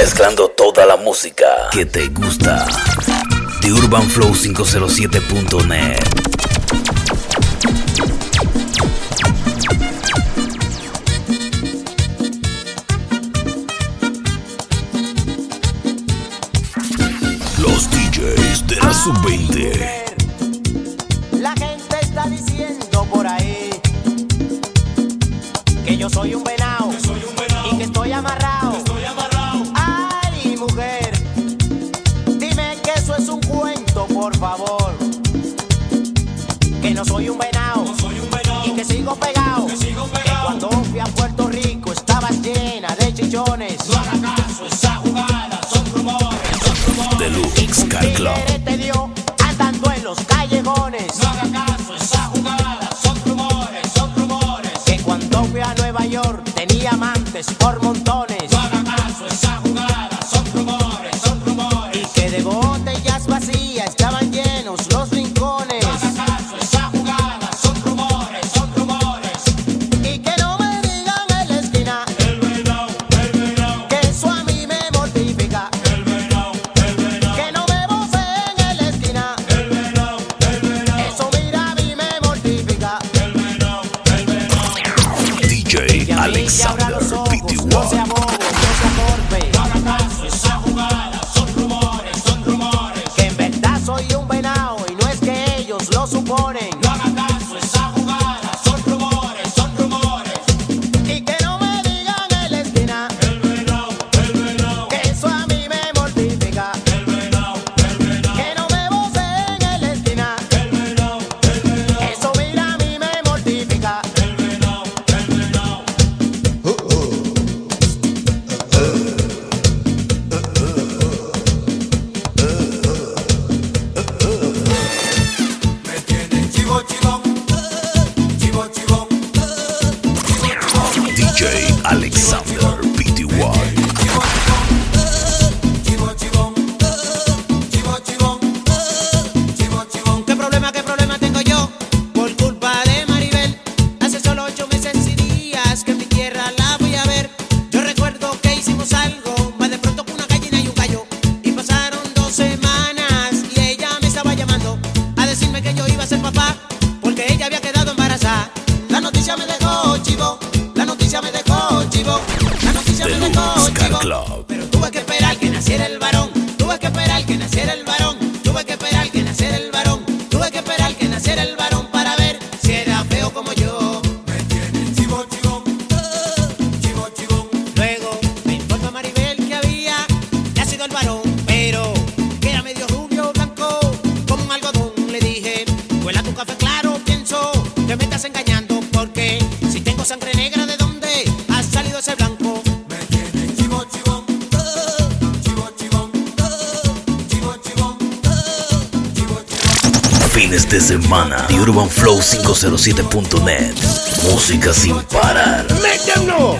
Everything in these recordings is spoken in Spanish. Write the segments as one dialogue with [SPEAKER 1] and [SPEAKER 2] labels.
[SPEAKER 1] Mezclando toda la música que te gusta. The Urban Flow 507.net. Los DJs de la sub-20.
[SPEAKER 2] semana de
[SPEAKER 1] Urban Flow 507.net. Música sin parar.
[SPEAKER 3] ¡Métanlo!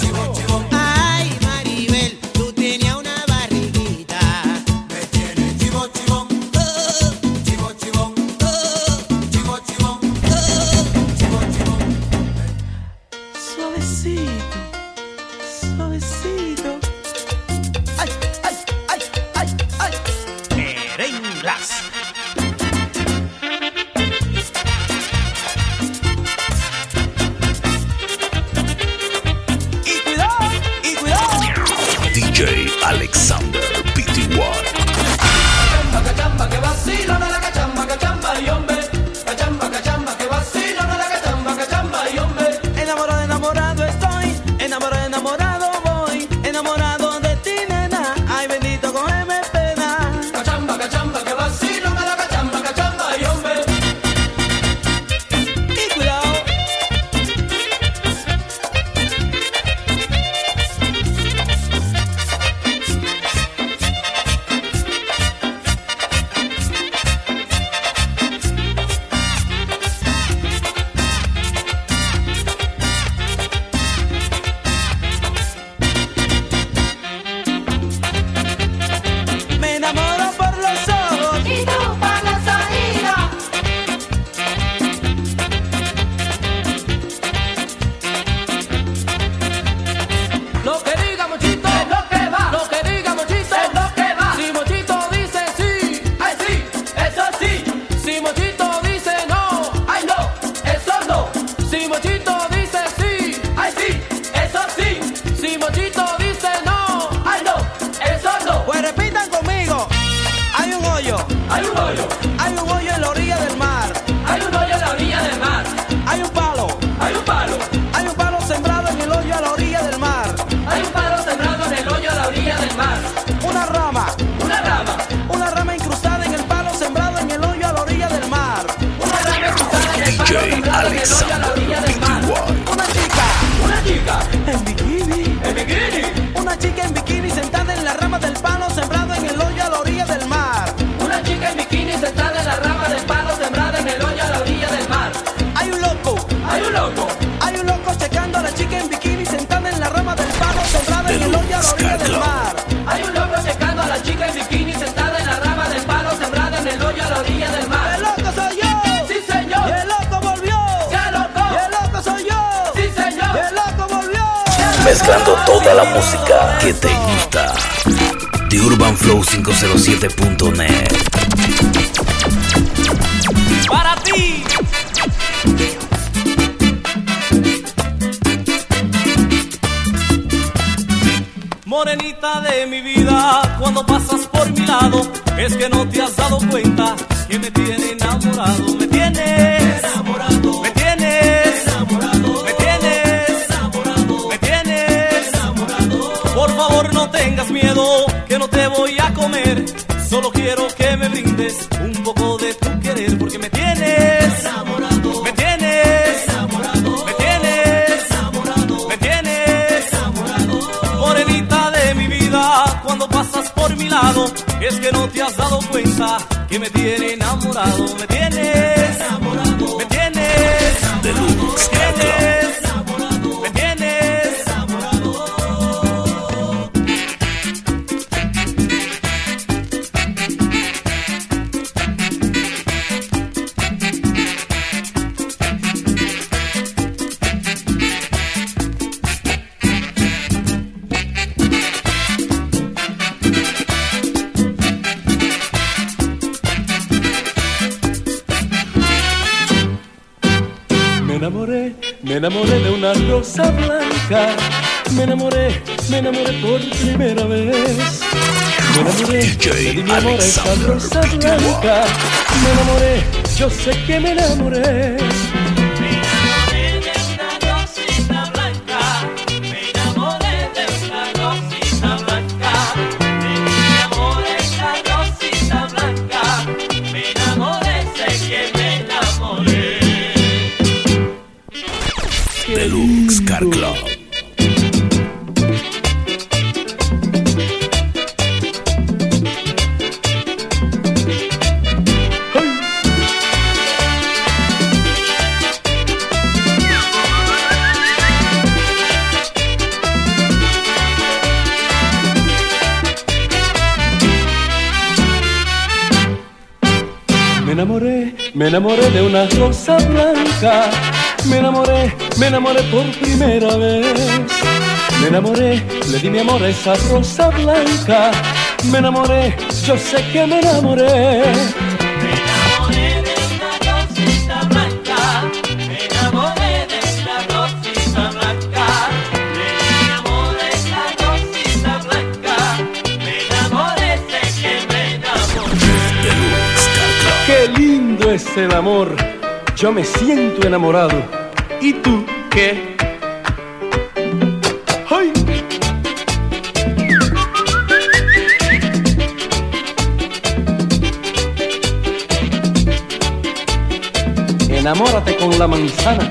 [SPEAKER 2] Mezclando toda la música que te gusta. The Urban Flow 507.net.
[SPEAKER 4] para ti. Morenita de mi vida, cuando pasas por mi lado, es que no te has dado cuenta que me tiene enamorado, solo quiero que me brindes un poco de tu querer, porque me tienes enamorado, me tienes enamorado, me tienes enamorado, me tienes. Enamorado. Morenita de mi vida, cuando pasas por mi lado, es que no te has dado cuenta que me tiene enamorado, me tienes enamorado, me tienes
[SPEAKER 2] Deluxe
[SPEAKER 4] me tienes
[SPEAKER 5] enamoré de una rosa blanca. Me enamoré, me enamoré por primera vez. Me enamoré,
[SPEAKER 2] DJ
[SPEAKER 5] di mi amor a esa
[SPEAKER 2] Alexander
[SPEAKER 5] rosa blanca. Me enamoré, yo sé que me enamoré.
[SPEAKER 4] Enamoré, de una
[SPEAKER 5] rosa blanca. Me enamoré, me enamoré por primera vez. Me enamoré, le di mi amor a esa rosa blanca. Me enamoré, yo sé que. Me enamoré es el amor. Yo me siento enamorado. ¿Y tú qué? ¡Ay! Enamórate con la manzana.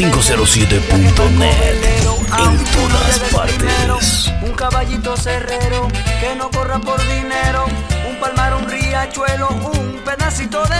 [SPEAKER 2] 507.net. En todas partes.
[SPEAKER 6] Un caballito cerrero que no corra por dinero, un palmar, un riachuelo, un pedacito de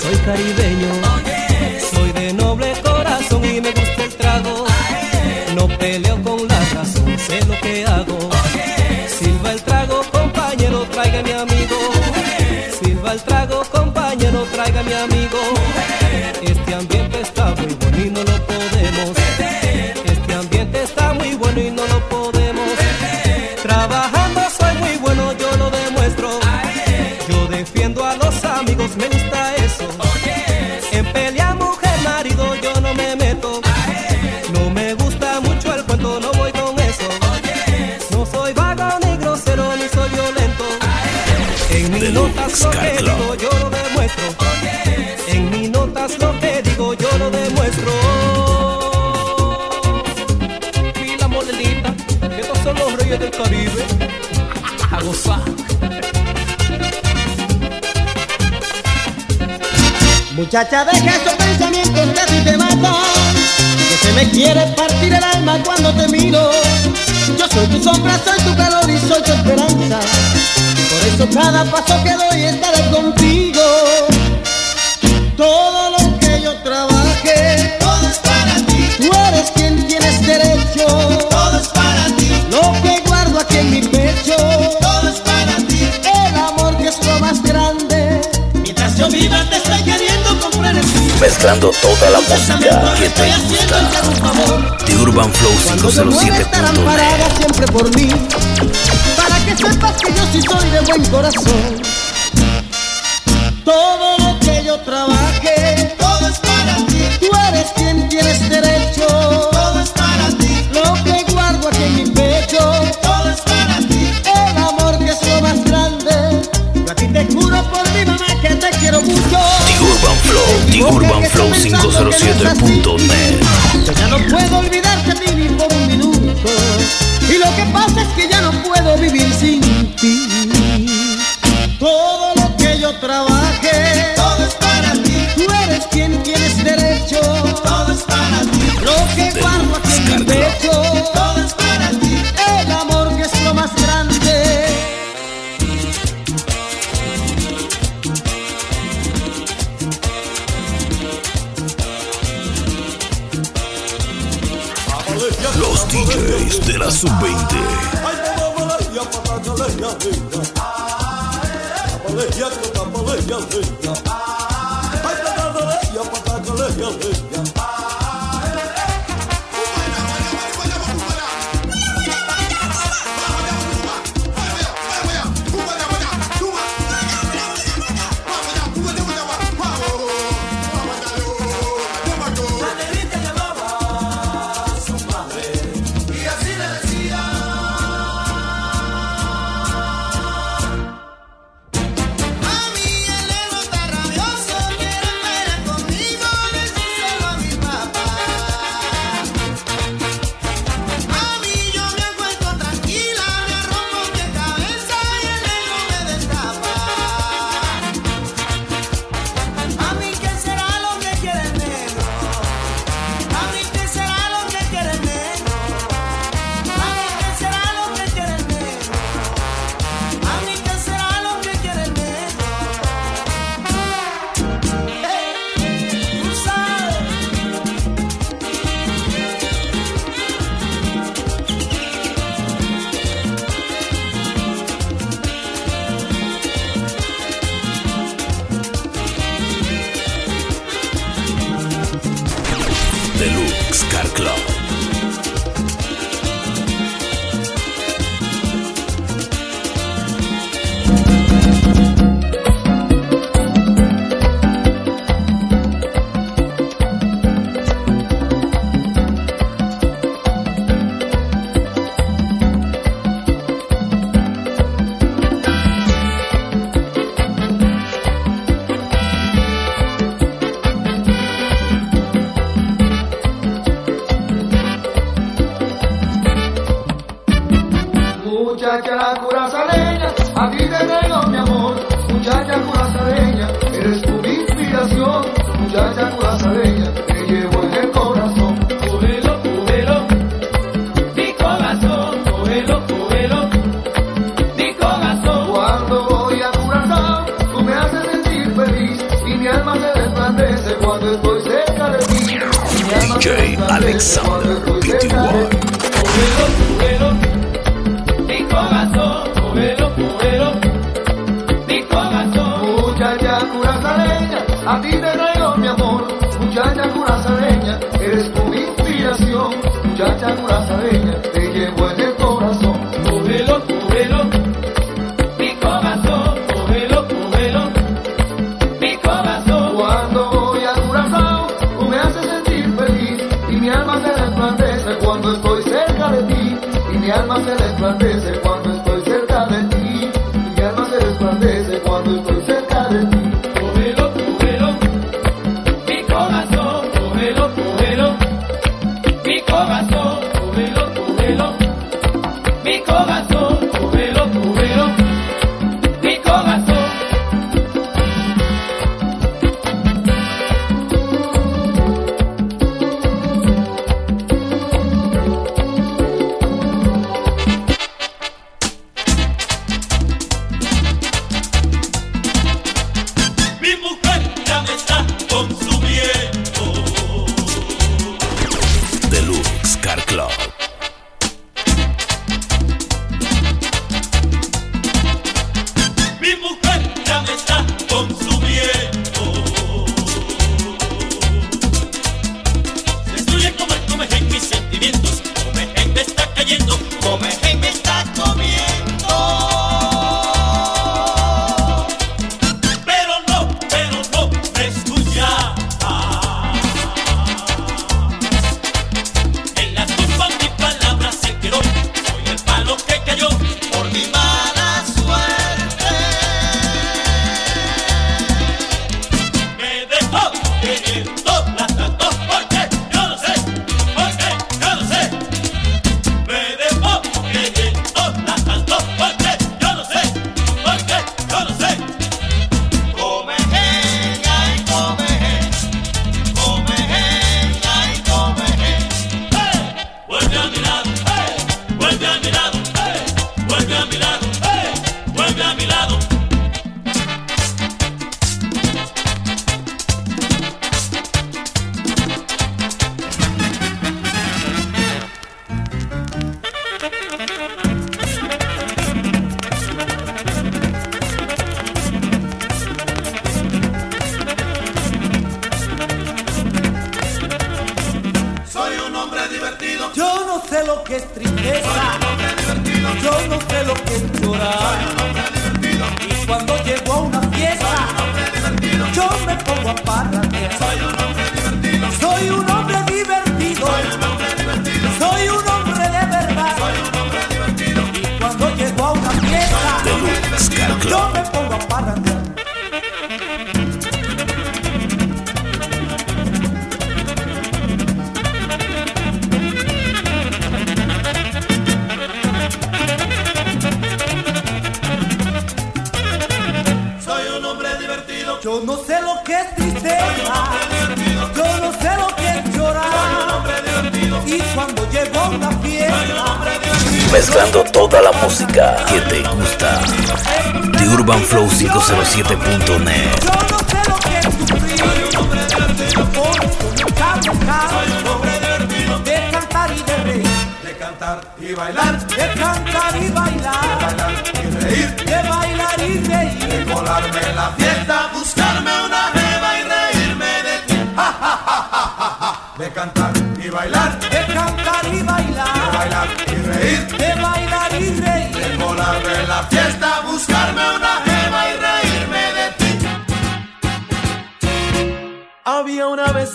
[SPEAKER 7] soy caribeño. Soy de noble corazón y me gusta el trago. No peleo con la razón, sé lo que hago. Silva el trago, compañero, traiga mi amigo. Silva el trago, lo que digo yo lo demuestro. En mis notas lo que digo yo lo demuestro. Pila modelita, que estos son los reyes del Caribe. A gozar.
[SPEAKER 3] Muchacha, deja esos pensamientos que a ti te matan. Que se me quiere partir el alma cuando te miro. Yo soy tu sombra, soy tu calor y soy tu esperanza. Por cada paso que doy estaré contigo. Todo lo que yo trabaje, todo es para ti. Tú eres quien tienes derecho. Todo es para ti. Lo que guardo aquí en mi pecho, todo es para ti. El amor que es lo más grande. Mientras yo viva te estoy queriendo comprar el
[SPEAKER 2] Mezclando toda la música que te gusta. De
[SPEAKER 3] UrbanFlow507.net estarán
[SPEAKER 2] UrbanFlow507.net.
[SPEAKER 3] paradas siempre por mí sepas que yo sí soy de buen corazón. Todo lo que yo trabaje Todo es para ti. Tú eres quien tienes derecho. Todo es para ti. Lo que guardo aquí en mi pecho Todo es para ti. El amor que es lo más grande. Yo a ti te juro por mi mamá que te quiero mucho.
[SPEAKER 2] The Urban Flow, The Urban Flow 507.net.
[SPEAKER 3] yo ya no puedo olvidarte de lo que pasa es que ya no puedo vivir sin ti. Todo lo que yo trabaje, todo es para ti. Tú eres quien tienes derecho, todo es para ti. Lo que guardo aquí en mi pecho, todo es para ti. El amor que es lo más grande.
[SPEAKER 2] Los DJs de la Sub-20.
[SPEAKER 8] Muchacha curazaleña, eres tu inspiración. Muchacha curazaleña, te llevo en el corazón.
[SPEAKER 9] Cógelo, cógelo, mi corazón, cógelo, cógelo, mi corazón.
[SPEAKER 8] Cuando voy a Curazao, tú me haces sentir feliz y mi alma se resplandece cuando estoy cerca de ti.
[SPEAKER 2] DJ Alexander
[SPEAKER 8] estoy a ti te traigo mi amor. Muchacha curazaleña, eres tu inspiración. Muchacha curazaleña, te llevo en el corazón.
[SPEAKER 9] Cógelo, cógelo, mi corazón, cógelo, cógelo, mi corazón.
[SPEAKER 8] Cuando voy a Curazao, tú me haces sentir feliz y mi alma se resplandece cuando estoy cerca de ti. Y mi alma se resplandece cuando estoy cerca de ti. Y mi alma se resplandece cuando estoy cerca de ti.
[SPEAKER 9] Corazón,
[SPEAKER 2] Mezclando toda la música que te gusta. The Urban Flow 507.net.
[SPEAKER 4] yo no sé lo que es sufrir. Porque nunca me canso de cantar y de reír.
[SPEAKER 9] De cantar y bailar,
[SPEAKER 4] De cantar y bailar.
[SPEAKER 9] bailar y reír,
[SPEAKER 4] De bailar y reír.
[SPEAKER 9] colarme en la fiesta, buscarme una jeva y reírme de ti. Ja, ja, ja, ja, ja. De cantar
[SPEAKER 1] reír,
[SPEAKER 4] de bailar y reír.
[SPEAKER 1] de volarme en la fiesta, buscarme una jeva y reírme de ti.
[SPEAKER 4] Había una vez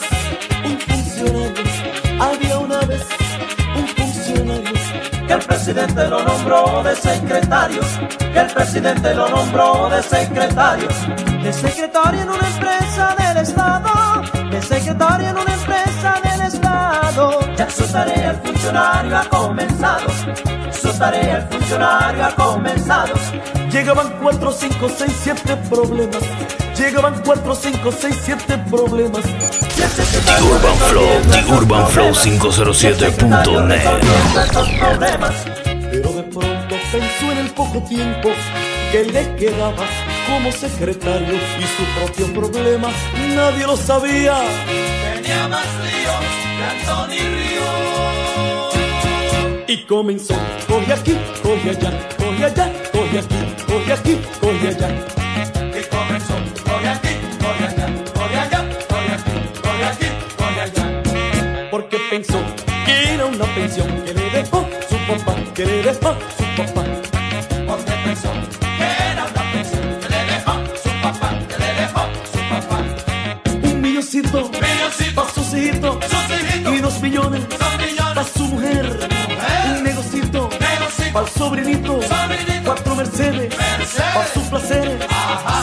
[SPEAKER 4] un funcionario, había una vez un funcionario que el presidente lo nombró de secretario, que el presidente lo nombró de secretario, de secretario en una empresa del Estado, de secretario en una su tarea el funcionario ha comenzado, su tarea el funcionario ha comenzado. Llegaban cuatro, cinco, seis, siete problemas. Llegaban 4, 5, 6, 7 problemas.
[SPEAKER 2] The Urban Flow, The Urban Flow 507.net.
[SPEAKER 4] Pero de pronto pensó en el poco tiempo que le quedaba como secretario y su propio problema nadie lo sabía.
[SPEAKER 1] Tenía más líos Anthony Río.
[SPEAKER 4] Y comenzó, coge aquí, coge allá, coge allá, coge aquí, coge aquí, coge allá.
[SPEAKER 1] Y comenzó, coge aquí, coge allá, coge allá, coge aquí, coge aquí, coge allá.
[SPEAKER 4] Porque pensó que era una pensión que le dejó su papá, que le dejó dos millones, para su mujer, un negocito, para el sobrinito,
[SPEAKER 1] Sobrinito.
[SPEAKER 4] cuatro Mercedes,
[SPEAKER 1] Mercedes.
[SPEAKER 4] para sus placeres,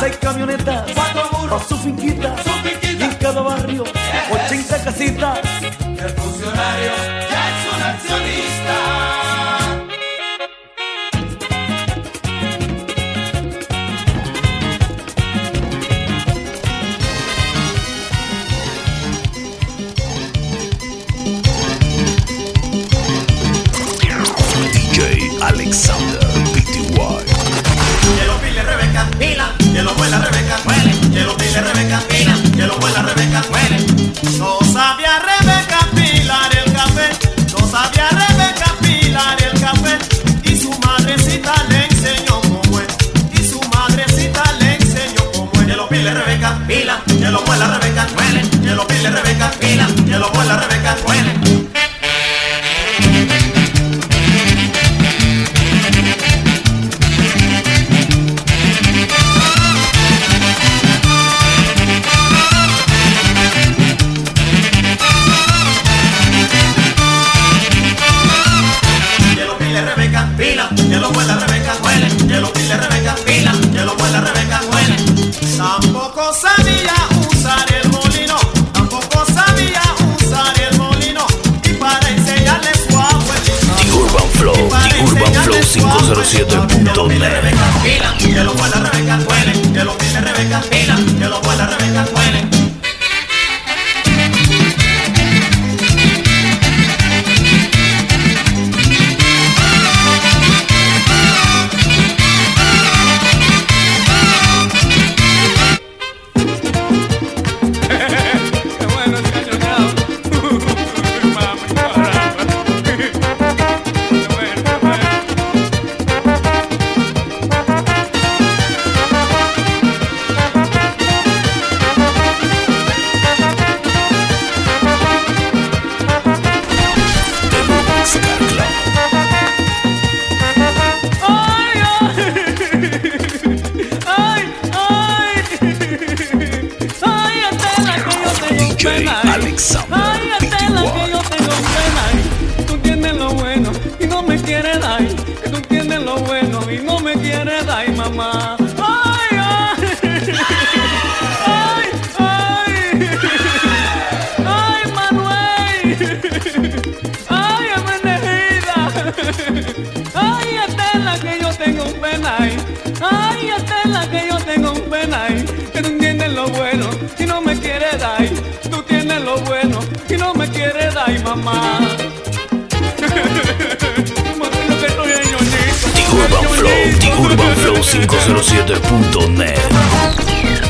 [SPEAKER 4] seis camionetas, para su finquita,
[SPEAKER 1] Su finquita.
[SPEAKER 4] y en cada barrio, 80 casitas.
[SPEAKER 1] el funcionario ya es un accionista. Vuela Rebeca, huele.
[SPEAKER 10] Show507.net.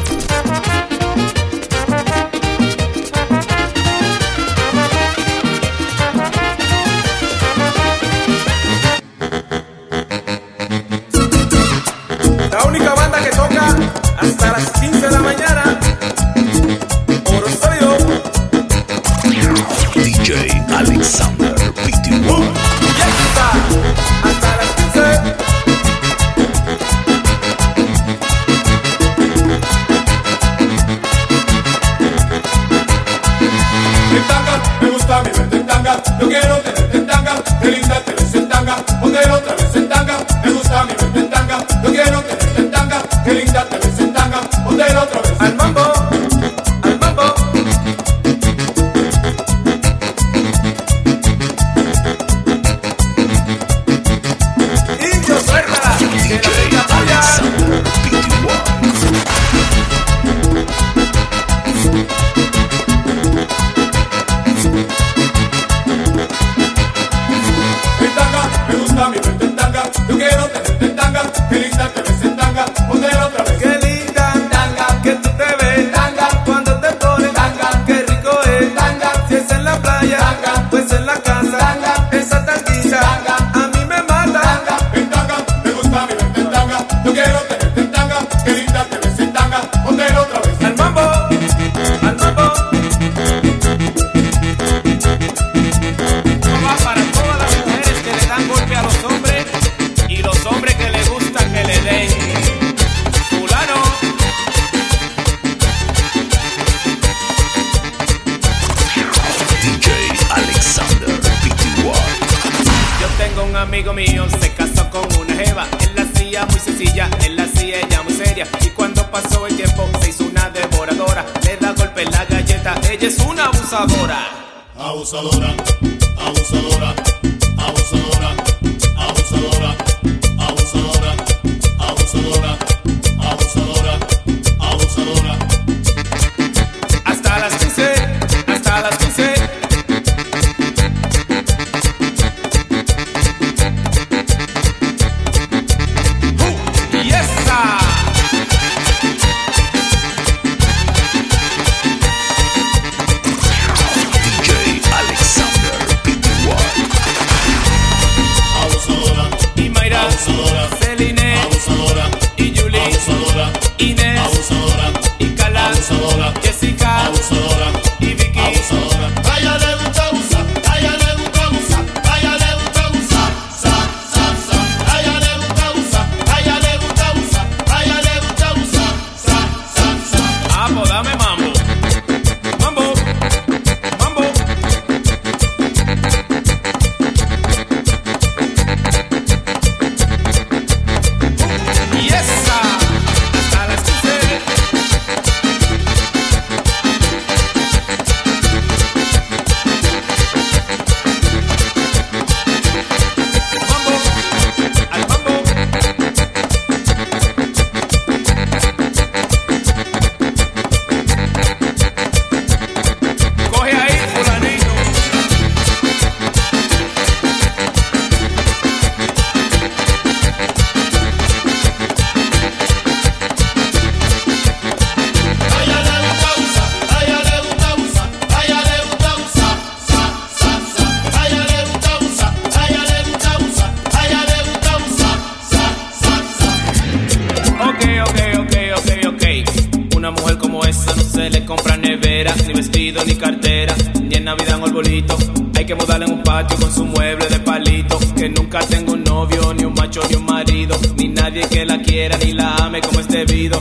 [SPEAKER 10] ni cartera, ni en Navidad en arbolito. Hay que mudarla en un patio con su mueble de palito. Que nunca tengo un novio, ni un macho, ni un marido. Ni nadie que la quiera, ni la ame como es debido.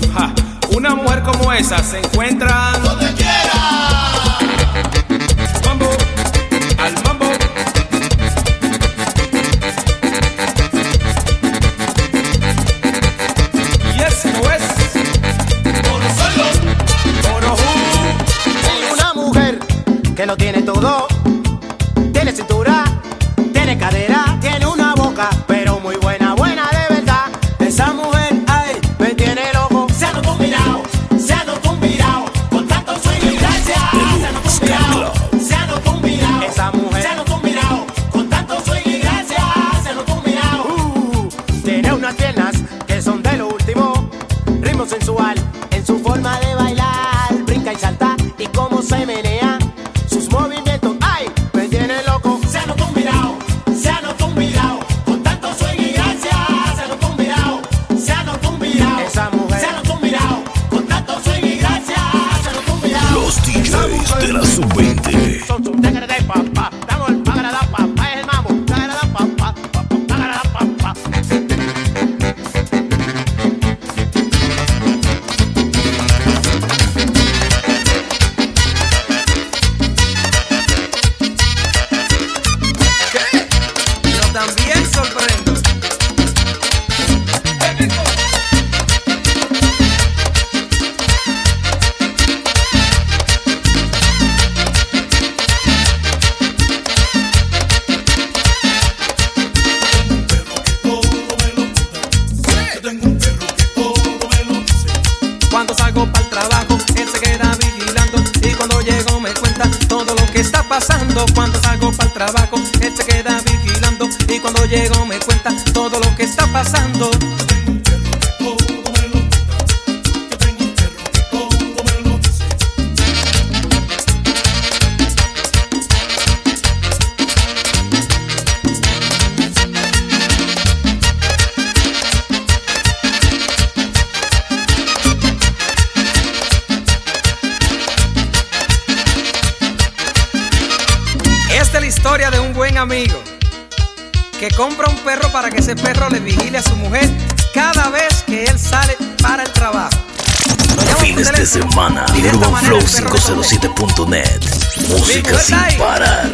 [SPEAKER 10] Una mujer como esa se encuentra
[SPEAKER 1] donde quiera.
[SPEAKER 2] ese perro le vigile a su mujer cada vez que él sale para el trabajo.
[SPEAKER 11] Fines de semana,
[SPEAKER 2] Urban Flow
[SPEAKER 11] 507.net. Música sin parar.